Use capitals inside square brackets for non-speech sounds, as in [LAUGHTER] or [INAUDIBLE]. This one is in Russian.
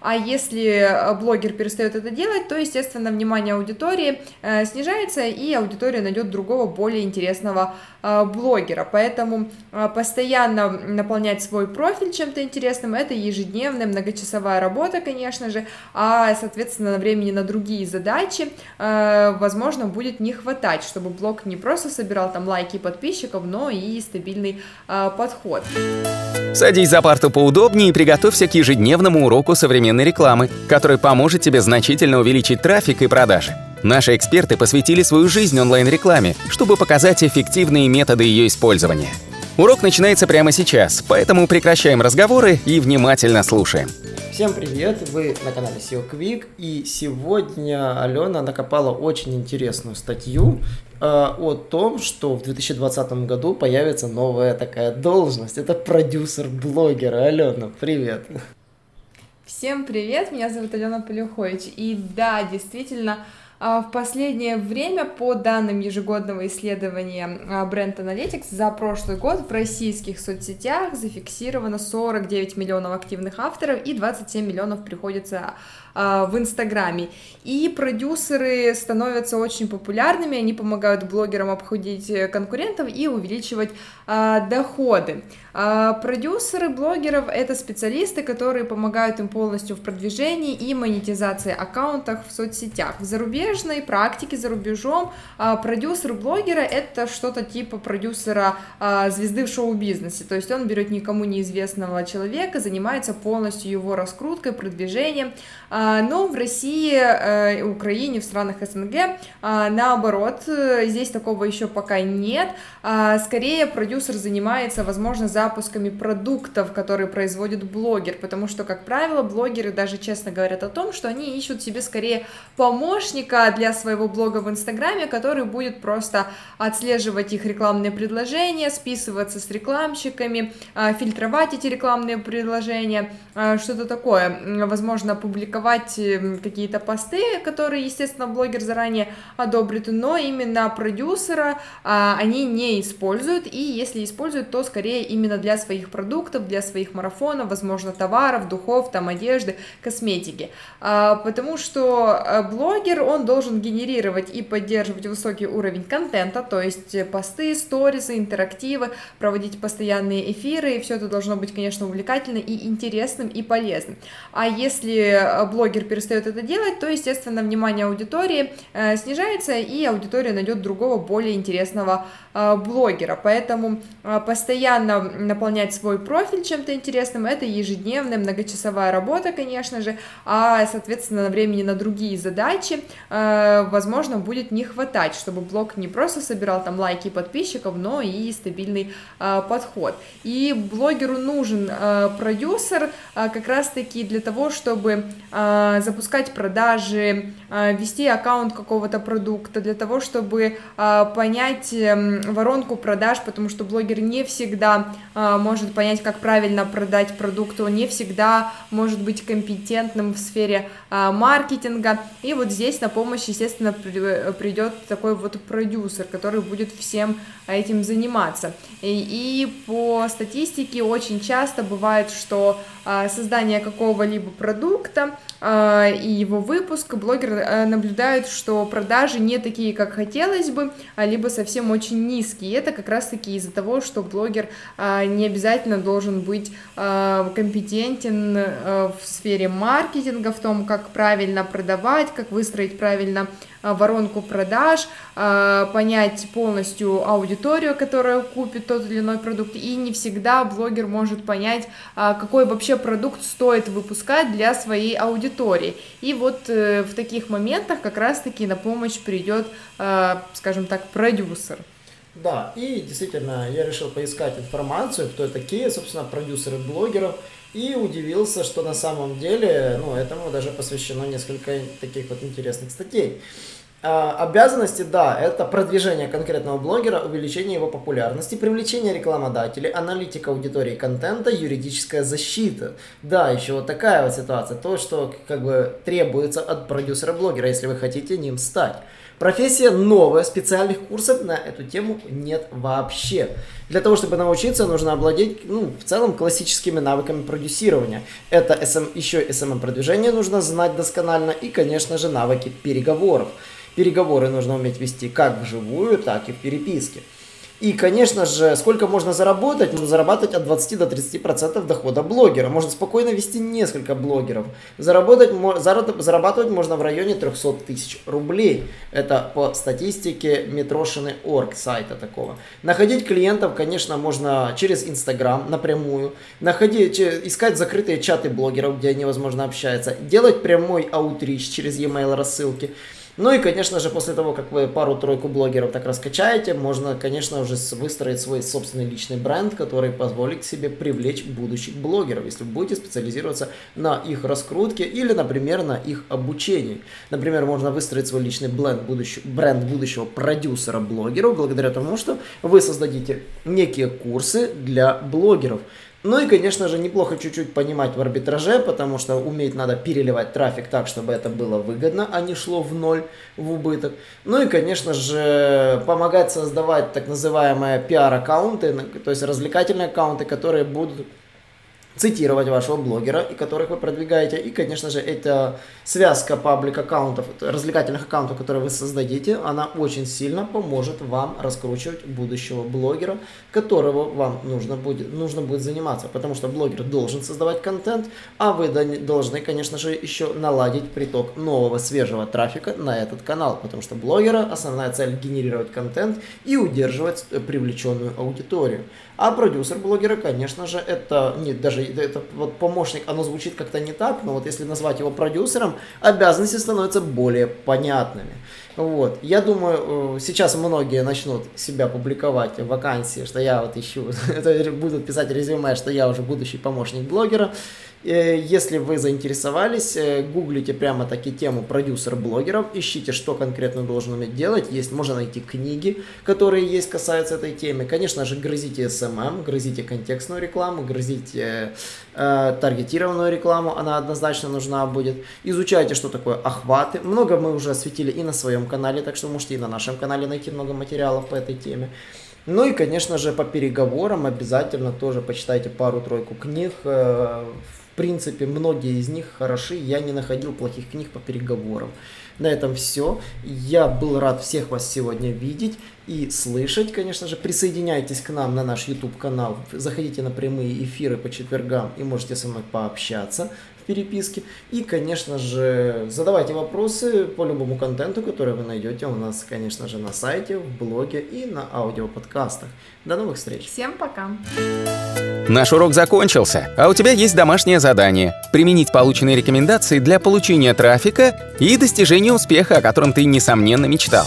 А если блогер перестает это делать, то, естественно, внимание аудитории снижается, и аудитория найдет другого, более интересного блогера. Поэтому постоянно наполнять свой профиль чем-то интересным, это ежедневная многочасовая работа, конечно же, а, соответственно, времени на другие задачи, возможно, будет не хватать, чтобы блог не просто собирал там лайки подписчиков, но и стабильный подход. Садись за парту поудобнее и приготовься к ежедневному уроку современной рекламы, который поможет тебе значительно увеличить трафик и продажи. Наши эксперты посвятили свою жизнь онлайн-рекламе, чтобы показать эффективные методы ее использования. Урок начинается прямо сейчас, поэтому прекращаем разговоры и внимательно слушаем. Всем привет! Вы на канале SEO Quick и сегодня Алена накопала очень интересную статью э, о том, что в 2020 году появится новая такая должность. Это продюсер блогера. Алена, привет! Всем привет! Меня зовут Алена Полюхович. И да, действительно, в последнее время, по данным ежегодного исследования а, Brand Analytics, за прошлый год в российских соцсетях зафиксировано 49 миллионов активных авторов и 27 миллионов приходится а, в Инстаграме. И продюсеры становятся очень популярными, они помогают блогерам обходить конкурентов и увеличивать доходы. Продюсеры блогеров — это специалисты, которые помогают им полностью в продвижении и монетизации аккаунтов в соцсетях. В зарубежной практике, за рубежом, продюсер блогера — это что-то типа продюсера звезды в шоу-бизнесе, то есть он берет никому неизвестного человека, занимается полностью его раскруткой, продвижением, но в России, Украине, в странах СНГ, наоборот, э, здесь такого еще пока нет, скорее продюсер занимается, возможно, за запусками продуктов, которые производит блогер, потому что, как правило, блогеры даже честно говорят о том, что они ищут себе скорее помощника для своего блога в Инстаграме, который будет просто отслеживать их рекламные предложения, списываться с рекламщиками, а, фильтровать эти рекламные предложения, а, что-то такое, возможно, публиковать эм, какие-то посты, которые, естественно, блогер заранее одобрит, но именно продюсера а, они не используют, и если используют, то скорее именно для своих продуктов, для своих марафонов, возможно, товаров, духов, там, одежды, косметики. Потому что э, блогер, он должен генерировать и поддерживать высокий уровень контента, то есть посты, сторизы, интерактивы, проводить постоянные эфиры, и все это должно быть, конечно, увлекательно и интересным и полезным. А если э, блогер перестает это делать, то, естественно, внимание аудитории э, снижается, и аудитория найдет другого, более интересного блогера. Поэтому постоянно наполнять свой профиль чем-то интересным, это ежедневная многочасовая работа, конечно же, а, соответственно, времени на другие задачи, э, возможно, будет не хватать, чтобы блог не просто собирал там лайки подписчиков, но и стабильный э, подход. И блогеру нужен э, продюсер как раз-таки для того, чтобы запускать продажи, вести аккаунт какого-то продукта, для того, чтобы понять эм, воронку продаж, потому что блогер не всегда а, может понять, как правильно продать продукт, он не всегда может быть компетентным в сфере маркетинга. И вот здесь на помощь, естественно, придет такой вот продюсер, который будет всем этим заниматься. И, и по статистике очень часто бывает, что создание какого-либо продукта и его выпуск блогер наблюдает, что продажи не такие, как хотелось бы, либо совсем очень низкие. И это как раз-таки из-за того, что блогер не обязательно должен быть э, компетентен э, в сфере маркетинга, в том, как правильно продавать, как выстроить правильно э, воронку продаж, понять полностью аудиторию, которая купит тот или иной продукт, и не всегда блогер может понять, какой вообще продукт стоит выпускать для своей аудитории. И вот в таких моментах как раз-таки на помощь придет, скажем так, продюсер. Да, и действительно, я решил поискать информацию, кто такие, собственно, продюсеры блогеров, и удивился, что на самом деле, ну, этому даже посвящено несколько таких вот интересных статей. А, обязанности, да, это продвижение конкретного блогера, увеличение его популярности, привлечение рекламодателей, аналитика аудитории контента, юридическая защита. Да, еще вот такая вот ситуация, то, что как бы требуется от продюсера блогера, если вы хотите ним стать. Профессия новая, специальных курсов на эту тему нет вообще. Для того, чтобы научиться, нужно обладать, ну, в целом, классическими навыками продюсирования. Это SM, еще SMM-продвижение нужно знать досконально и, конечно же, навыки переговоров. Переговоры нужно уметь вести как вживую, так и в переписке. И, конечно же, сколько можно заработать? Можно зарабатывать от 20 до 30% дохода блогера. Можно спокойно вести несколько блогеров. Заработать, зарабатывать можно в районе 300 тысяч рублей. Это по статистике Метрошины.орг сайта такого. Находить клиентов, конечно, можно через Инстаграм напрямую. Находить, искать закрытые чаты блогеров, где они, возможно, общаются. Делать прямой аутрич через e-mail рассылки. Ну и, конечно же, после того, как вы пару-тройку блогеров так раскачаете, можно, конечно, уже выстроить свой собственный личный бренд, который позволит себе привлечь будущих блогеров, если вы будете специализироваться на их раскрутке или, например, на их обучении. Например, можно выстроить свой личный бренд, будущего, бренд будущего продюсера блогеров благодаря тому, что вы создадите некие курсы для блогеров. Ну и, конечно же, неплохо чуть-чуть понимать в арбитраже, потому что уметь надо переливать трафик так, чтобы это было выгодно, а не шло в ноль, в убыток. Ну и, конечно же, помогать создавать так называемые пиар-аккаунты, то есть развлекательные аккаунты, которые будут цитировать вашего блогера, и которых вы продвигаете. И, конечно же, эта связка паблик аккаунтов, развлекательных аккаунтов, которые вы создадите, она очень сильно поможет вам раскручивать будущего блогера, которого вам нужно будет, нужно будет заниматься. Потому что блогер должен создавать контент, а вы должны, конечно же, еще наладить приток нового свежего трафика на этот канал. Потому что блогера основная цель генерировать контент и удерживать привлеченную аудиторию. А продюсер блогера, конечно же, это не даже это вот помощник, оно звучит как-то не так, но вот если назвать его продюсером, обязанности становятся более понятными. Вот. Я думаю, э, сейчас многие начнут себя публиковать в вакансии, что я вот ищу, [LAUGHS] будут писать резюме, что я уже будущий помощник блогера. Э, если вы заинтересовались, э, гуглите прямо таки тему продюсер блогеров, ищите, что конкретно должен уметь делать. Есть, можно найти книги, которые есть, касаются этой темы. Конечно же, грызите SMM, грызите контекстную рекламу, грызите э, таргетированную рекламу, она однозначно нужна будет. Изучайте, что такое охваты. Много мы уже осветили и на своем канале, так что можете и на нашем канале найти много материалов по этой теме. Ну и, конечно же, по переговорам обязательно тоже почитайте пару-тройку книг. Э, принципе, многие из них хороши. Я не находил плохих книг по переговорам. На этом все. Я был рад всех вас сегодня видеть и слышать, конечно же. Присоединяйтесь к нам на наш YouTube канал. Заходите на прямые эфиры по четвергам и можете со мной пообщаться переписке. И, конечно же, задавайте вопросы по любому контенту, который вы найдете у нас, конечно же, на сайте, в блоге и на аудиоподкастах. До новых встреч. Всем пока. Наш урок закончился, а у тебя есть домашнее задание – применить полученные рекомендации для получения трафика и достижения успеха, о котором ты, несомненно, мечтал.